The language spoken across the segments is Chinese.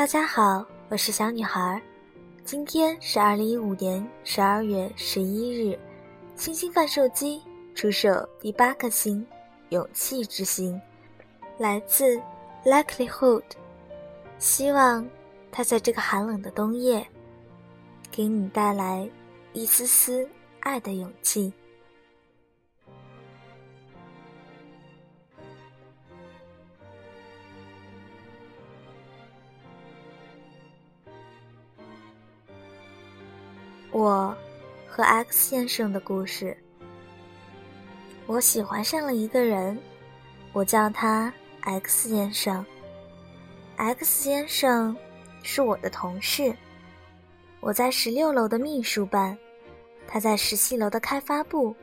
大家好，我是小女孩。今天是二零一五年十二月十一日，星星贩售机出售第八颗星——勇气之星，来自 Likelihood。希望它在这个寒冷的冬夜，给你带来一丝丝爱的勇气。我和 X 先生的故事。我喜欢上了一个人，我叫他 X 先生。X 先生是我的同事，我在十六楼的秘书办，他在十七楼的开发部。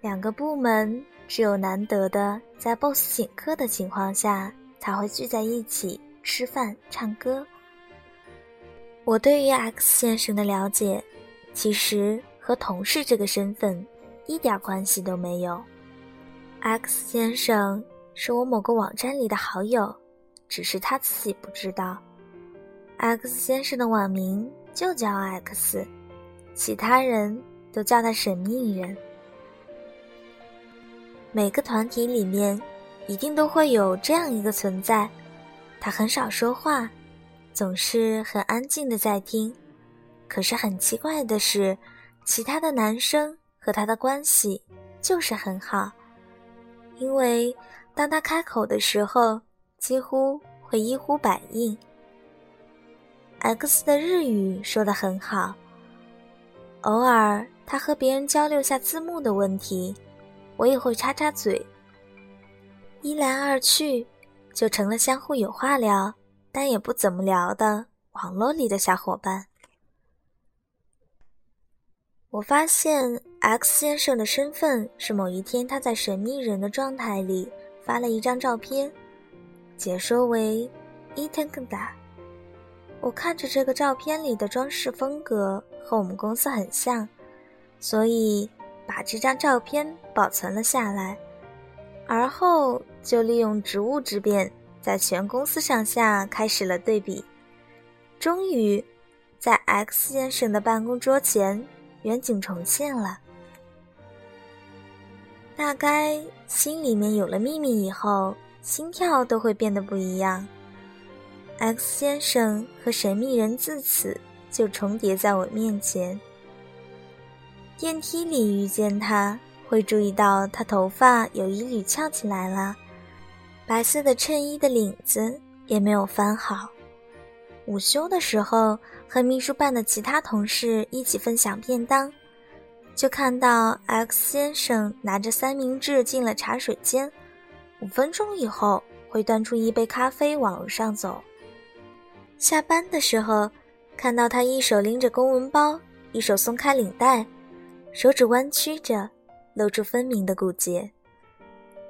两个部门只有难得的在 BOSS 请客的情况下才会聚在一起吃饭、唱歌。我对于 X 先生的了解，其实和同事这个身份一点关系都没有。X 先生是我某个网站里的好友，只是他自己不知道。X 先生的网名就叫 X，其他人都叫他神秘人。每个团体里面，一定都会有这样一个存在，他很少说话。总是很安静的在听，可是很奇怪的是，其他的男生和他的关系就是很好，因为当他开口的时候，几乎会一呼百应。X 的日语说的很好，偶尔他和别人交流下字幕的问题，我也会插插嘴，一来二去，就成了相互有话聊。但也不怎么聊的网络里的小伙伴。我发现 X 先生的身份是某一天他在神秘人的状态里发了一张照片，解说为伊藤更大。我看着这个照片里的装饰风格和我们公司很像，所以把这张照片保存了下来，而后就利用职务之便。在全公司上下开始了对比，终于，在 X 先生的办公桌前，远景重现了。大概心里面有了秘密以后，心跳都会变得不一样。X 先生和神秘人自此就重叠在我面前。电梯里遇见他，会注意到他头发有一缕翘起来了。白色的衬衣的领子也没有翻好。午休的时候，和秘书办的其他同事一起分享便当，就看到 X 先生拿着三明治进了茶水间。五分钟以后，会端出一杯咖啡往楼上走。下班的时候，看到他一手拎着公文包，一手松开领带，手指弯曲着，露出分明的骨节。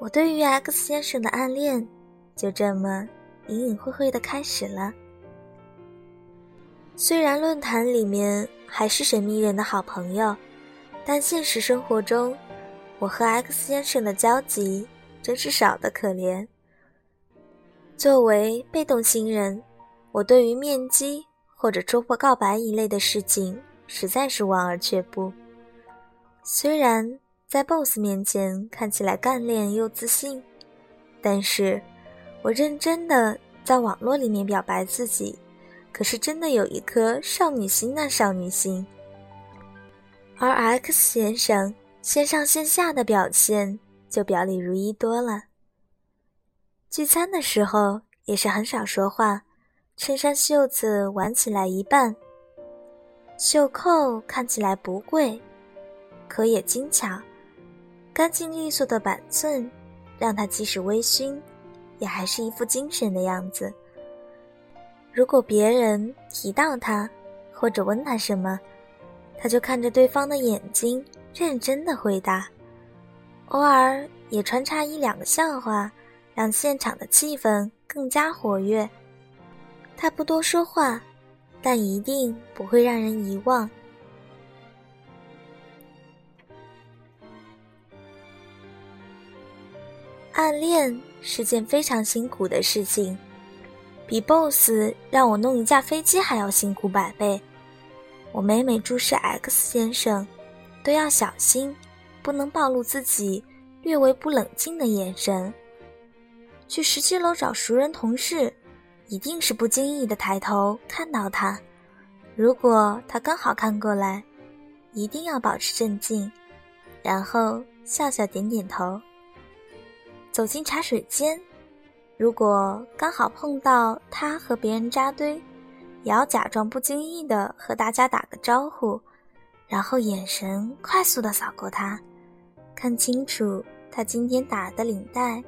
我对于 X 先生的暗恋，就这么隐隐晦晦的开始了。虽然论坛里面还是神秘人的好朋友，但现实生活中，我和 X 先生的交集真是少得可怜。作为被动新人，我对于面基或者戳破告白一类的事情，实在是望而却步。虽然。在 BOSS 面前看起来干练又自信，但是，我认真的在网络里面表白自己，可是真的有一颗少女心啊，少女心。而 X 先生线上线下的表现就表里如一多了。聚餐的时候也是很少说话，衬衫袖子挽起来一半，袖扣看起来不贵，可也精巧。干净利索的板寸，让他即使微醺，也还是一副精神的样子。如果别人提到他，或者问他什么，他就看着对方的眼睛，认真的回答。偶尔也穿插一两个笑话，让现场的气氛更加活跃。他不多说话，但一定不会让人遗忘。暗恋是件非常辛苦的事情，比 boss 让我弄一架飞机还要辛苦百倍。我每每注视 X 先生，都要小心，不能暴露自己略微不冷静的眼神。去十七楼找熟人同事，一定是不经意的抬头看到他。如果他刚好看过来，一定要保持镇静，然后笑笑点点头。走进茶水间，如果刚好碰到他和别人扎堆，也要假装不经意的和大家打个招呼，然后眼神快速的扫过他，看清楚他今天打的领带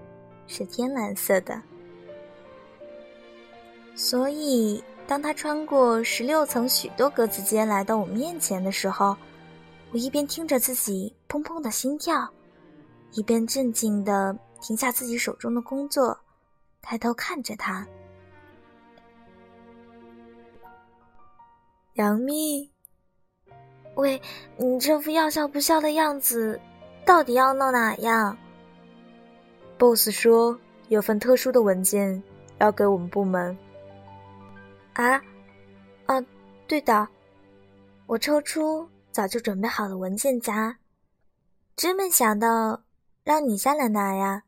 是天蓝色的，所以。当他穿过十六层许多格子间来到我面前的时候，我一边听着自己砰砰的心跳，一边镇静的停下自己手中的工作，抬头看着他。杨幂，喂，你这副要笑不笑的样子，到底要闹哪样？boss 说有份特殊的文件要给我们部门。啊，啊，对的，我抽出早就准备好的文件夹，真没想到让你下来拿呀！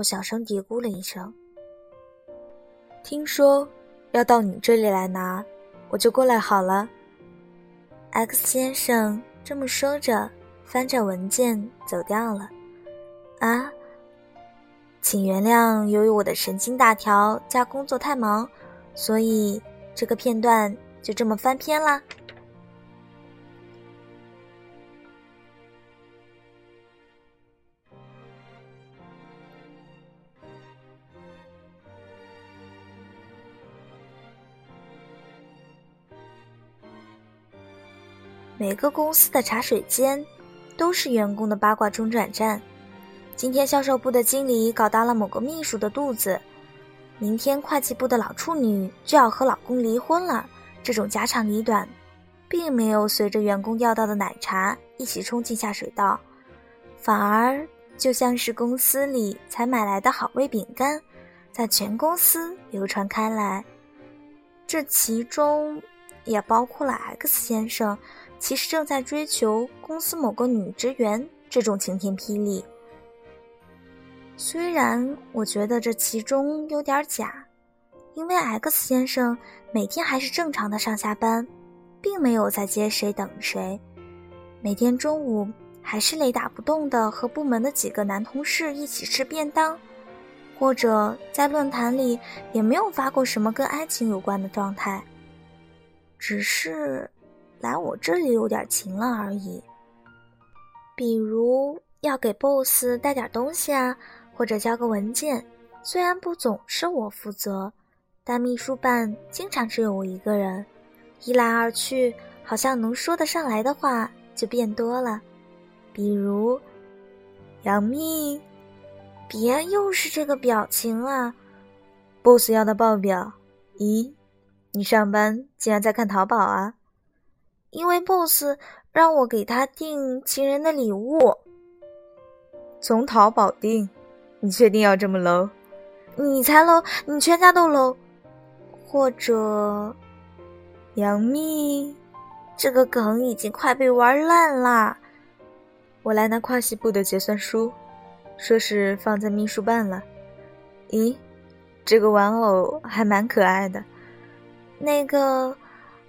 我小声嘀咕了一声。听说要到你这里来拿，我就过来好了。X 先生这么说着，翻着文件走掉了。啊，请原谅，由于我的神经大条加工作太忙，所以。这个片段就这么翻篇啦。每个公司的茶水间都是员工的八卦中转站。今天销售部的经理搞大了某个秘书的肚子。明天会计部的老处女就要和老公离婚了，这种家长里短，并没有随着员工要到的奶茶一起冲进下水道，反而就像是公司里才买来的好味饼干，在全公司流传开来。这其中也包括了 X 先生，其实正在追求公司某个女职员这种晴天霹雳。虽然我觉得这其中有点假，因为 X 先生每天还是正常的上下班，并没有在接谁等谁，每天中午还是雷打不动的和部门的几个男同事一起吃便当，或者在论坛里也没有发过什么跟爱情有关的状态，只是来我这里有点勤了而已，比如要给 boss 带点东西啊。或者交个文件，虽然不总是我负责，但秘书办经常只有我一个人，一来二去，好像能说得上来的话就变多了。比如，杨幂，别又是这个表情啊！boss 要的报表，咦，你上班竟然在看淘宝啊？因为 boss 让我给他订情人的礼物，从淘宝订。你确定要这么 low？你才 low，你全家都 low。或者，杨幂，这个梗已经快被玩烂了。我来拿跨系部的结算书，说是放在秘书办了。咦，这个玩偶还蛮可爱的。那个，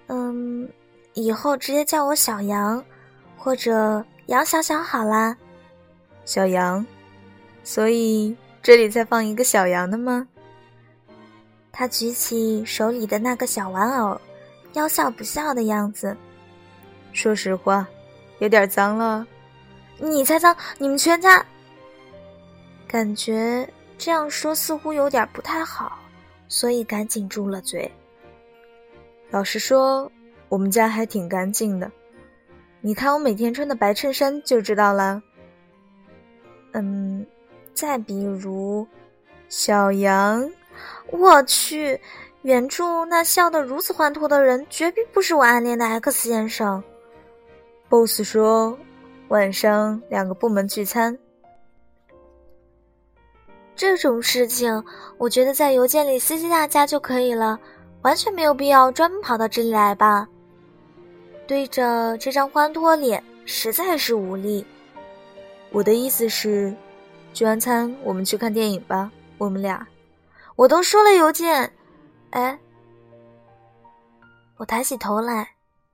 嗯，以后直接叫我小杨，或者杨小小好啦。小杨。所以这里在放一个小羊的吗？他举起手里的那个小玩偶，要笑不笑的样子。说实话，有点脏了。你才脏！你们全家。感觉这样说似乎有点不太好，所以赶紧住了嘴。老实说，我们家还挺干净的。你看我每天穿的白衬衫就知道了。嗯。再比如，小杨，我去，远处那笑得如此欢脱的人，绝逼不是我暗恋的 X 先生。boss 说，晚上两个部门聚餐，这种事情，我觉得在邮件里私信大家就可以了，完全没有必要专门跑到这里来吧。对着这张欢脱脸，实在是无力。我的意思是，聚完餐我们去看电影吧，我们俩。我都说了邮件，哎，我抬起头来，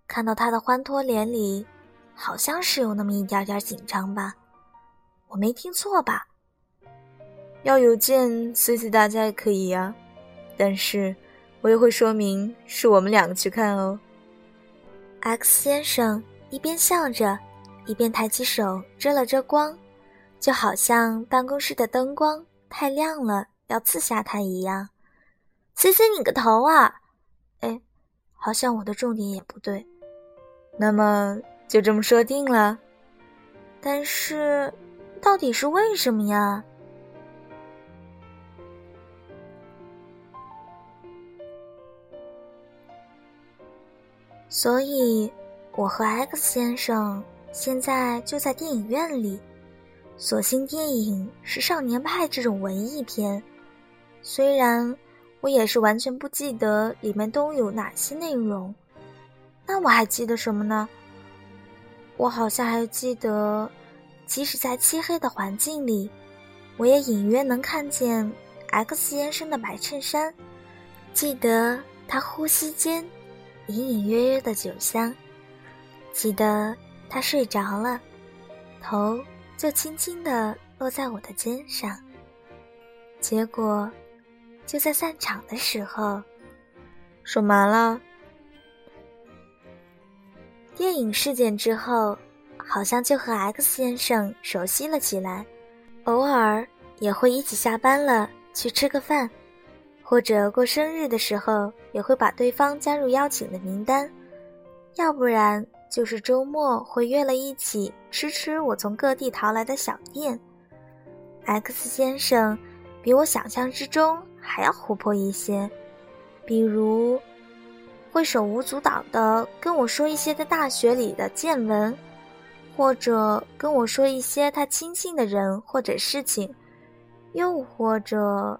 看到他的欢脱脸里，好像是有那么一点点紧张吧？我没听错吧？要邮件随随大家也可以呀，但是我也会说明是我们两个去看哦。X 先生一边笑着。一边抬起手遮了遮光，就好像办公室的灯光太亮了，要刺瞎他一样。C C 你个头啊！哎，好像我的重点也不对。那么就这么说定了。但是，到底是为什么呀？所以，我和 X 先生。现在就在电影院里，所幸电影是《少年派》这种文艺片，虽然我也是完全不记得里面都有哪些内容，那我还记得什么呢？我好像还记得，即使在漆黑的环境里，我也隐约能看见 X 先生的白衬衫，记得他呼吸间隐隐约约的酒香，记得。他睡着了，头就轻轻地落在我的肩上。结果，就在散场的时候，说麻了。电影事件之后，好像就和 X 先生熟悉了起来，偶尔也会一起下班了去吃个饭，或者过生日的时候也会把对方加入邀请的名单，要不然。就是周末会约了一起吃吃我从各地淘来的小店。X 先生比我想象之中还要活泼一些，比如会手舞足蹈的跟我说一些在大学里的见闻，或者跟我说一些他亲近的人或者事情，又或者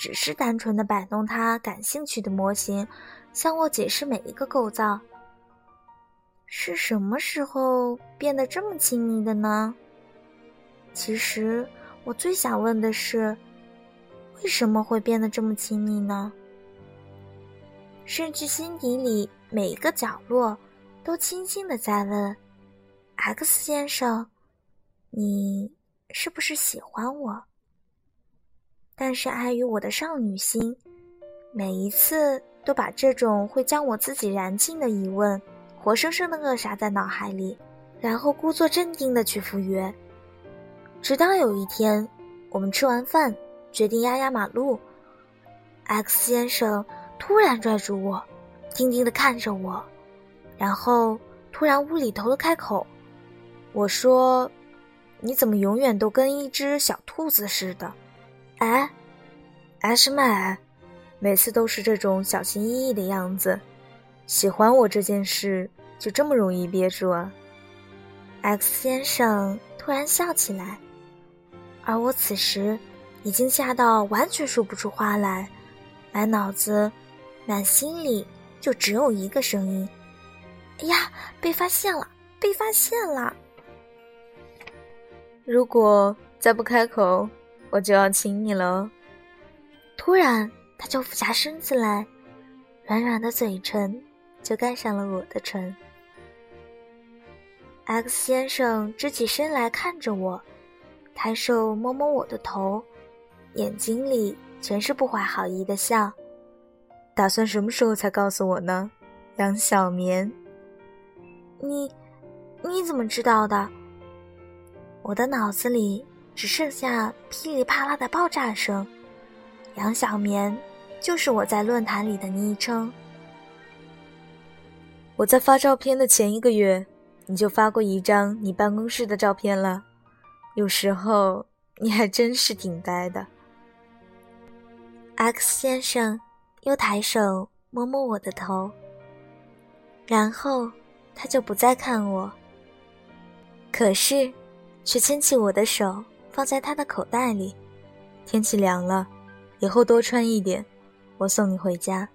只是单纯的摆弄他感兴趣的模型，向我解释每一个构造。是什么时候变得这么亲密的呢？其实我最想问的是，为什么会变得这么亲密呢？甚至心底里每一个角落都轻轻的在问：“X 先生，你是不是喜欢我？”但是碍于我的少女心，每一次都把这种会将我自己燃尽的疑问。活生生的扼杀在脑海里，然后故作镇定的去赴约。直到有一天，我们吃完饭，决定压压马路，X 先生突然拽住我，定定的看着我，然后突然无厘头的开口：“我说，你怎么永远都跟一只小兔子似的？哎，哎什么哎？每次都是这种小心翼翼的样子。”喜欢我这件事就这么容易憋住啊？X 先生突然笑起来，而我此时已经吓到完全说不出话来，满脑子、满心里就只有一个声音：“哎呀，被发现了，被发现了！如果再不开口，我就要亲你了。”突然，他就俯下身子来，软软的嘴唇。就盖上了我的唇。X 先生直起身来看着我，抬手摸摸我的头，眼睛里全是不怀好意的笑。打算什么时候才告诉我呢？杨小棉，你你怎么知道的？我的脑子里只剩下噼里啪啦的爆炸声。杨小棉就是我在论坛里的昵称。我在发照片的前一个月，你就发过一张你办公室的照片了。有时候你还真是挺呆的。X 先生又抬手摸摸我的头，然后他就不再看我，可是却牵起我的手放在他的口袋里，天气凉了，以后多穿一点，我送你回家。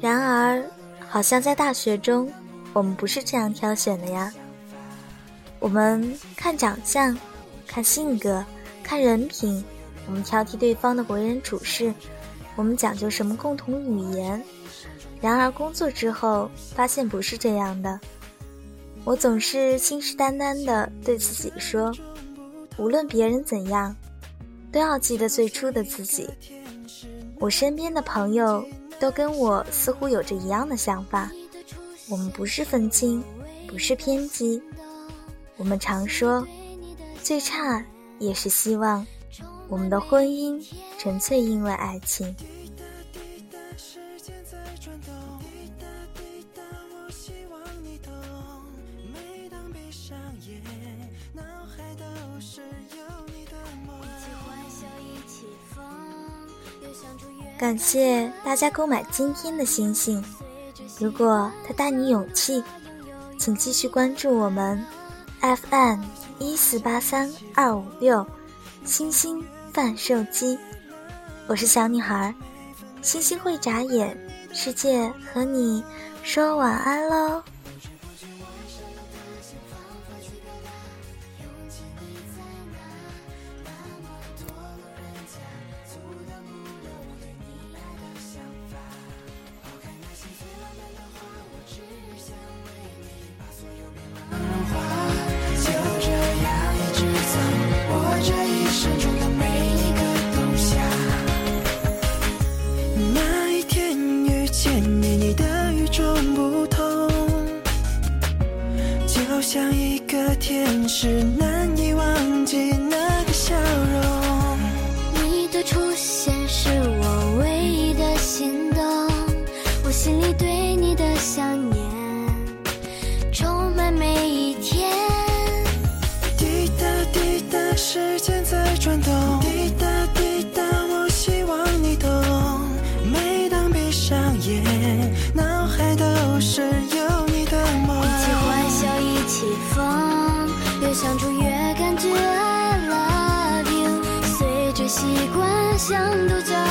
然而，好像在大学中，我们不是这样挑选的呀。我们看长相，看性格，看人品，我们挑剔对方的为人处事，我们讲究什么共同语言。然而工作之后，发现不是这样的。我总是信誓旦旦地对自己说，无论别人怎样，都要记得最初的自己。我身边的朋友。都跟我似乎有着一样的想法，我们不是愤青，不是偏激，我们常说，最差也是希望，我们的婚姻纯粹因为爱情。感谢大家购买今天的星星。如果它带你勇气，请继续关注我们 FM 一四八三二五六星星贩售机。我是小女孩，星星会眨眼，世界和你说晚安喽。像一个天使难以忘记那个笑容。你的出现是我唯一的心动，我心里对像独角